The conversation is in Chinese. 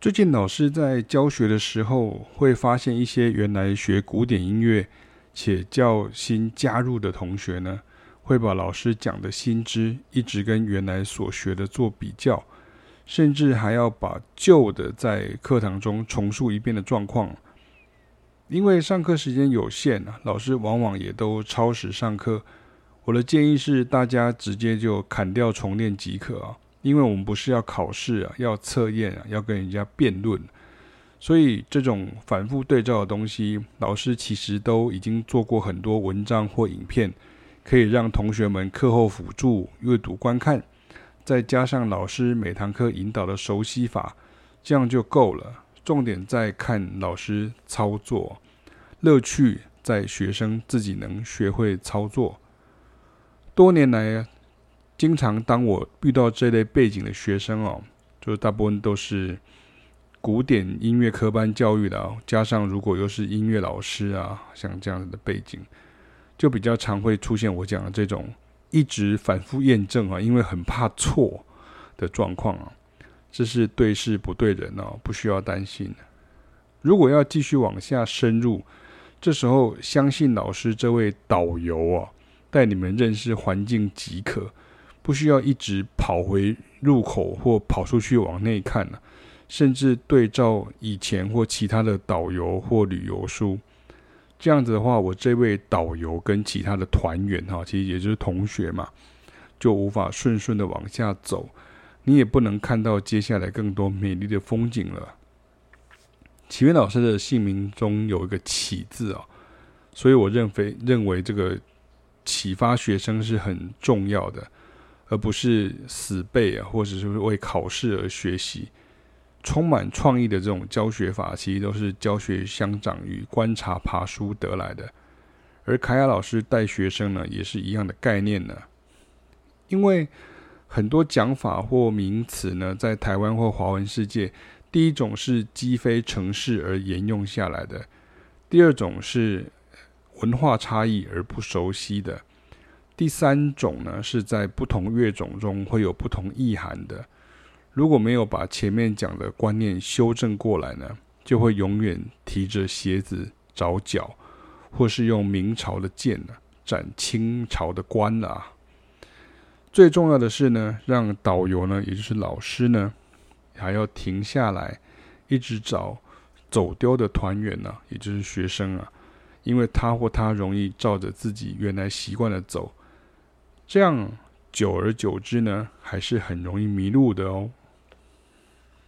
最近老师在教学的时候，会发现一些原来学古典音乐且较新加入的同学呢，会把老师讲的新知一直跟原来所学的做比较，甚至还要把旧的在课堂中重述一遍的状况。因为上课时间有限啊，老师往往也都超时上课。我的建议是，大家直接就砍掉重练即可啊。因为我们不是要考试啊，要测验啊，要跟人家辩论，所以这种反复对照的东西，老师其实都已经做过很多文章或影片，可以让同学们课后辅助阅读观看，再加上老师每堂课引导的熟悉法，这样就够了。重点在看老师操作，乐趣在学生自己能学会操作。多年来经常当我遇到这类背景的学生哦，就是大部分都是古典音乐科班教育的啊，加上如果又是音乐老师啊，像这样子的背景，就比较常会出现我讲的这种一直反复验证啊，因为很怕错的状况啊。这是对事不对人哦，不需要担心。如果要继续往下深入，这时候相信老师这位导游啊，带你们认识环境即可。不需要一直跑回入口或跑出去往内看了，甚至对照以前或其他的导游或旅游书，这样子的话，我这位导游跟其他的团员哈，其实也就是同学嘛，就无法顺顺的往下走，你也不能看到接下来更多美丽的风景了。启源老师的姓名中有一个启字啊，所以我认为认为这个启发学生是很重要的。而不是死背啊，或者是为考试而学习，充满创意的这种教学法，其实都是教学相长与观察爬书得来的。而凯雅老师带学生呢，也是一样的概念呢。因为很多讲法或名词呢，在台湾或华文世界，第一种是积非成是而沿用下来的，第二种是文化差异而不熟悉的。第三种呢，是在不同乐种中会有不同意涵的。如果没有把前面讲的观念修正过来呢，就会永远提着鞋子找脚，或是用明朝的剑呢斩清朝的官了。最重要的是呢，让导游呢，也就是老师呢，还要停下来，一直找走丢的团员呢，也就是学生啊，因为他或他容易照着自己原来习惯的走。这样久而久之呢，还是很容易迷路的哦。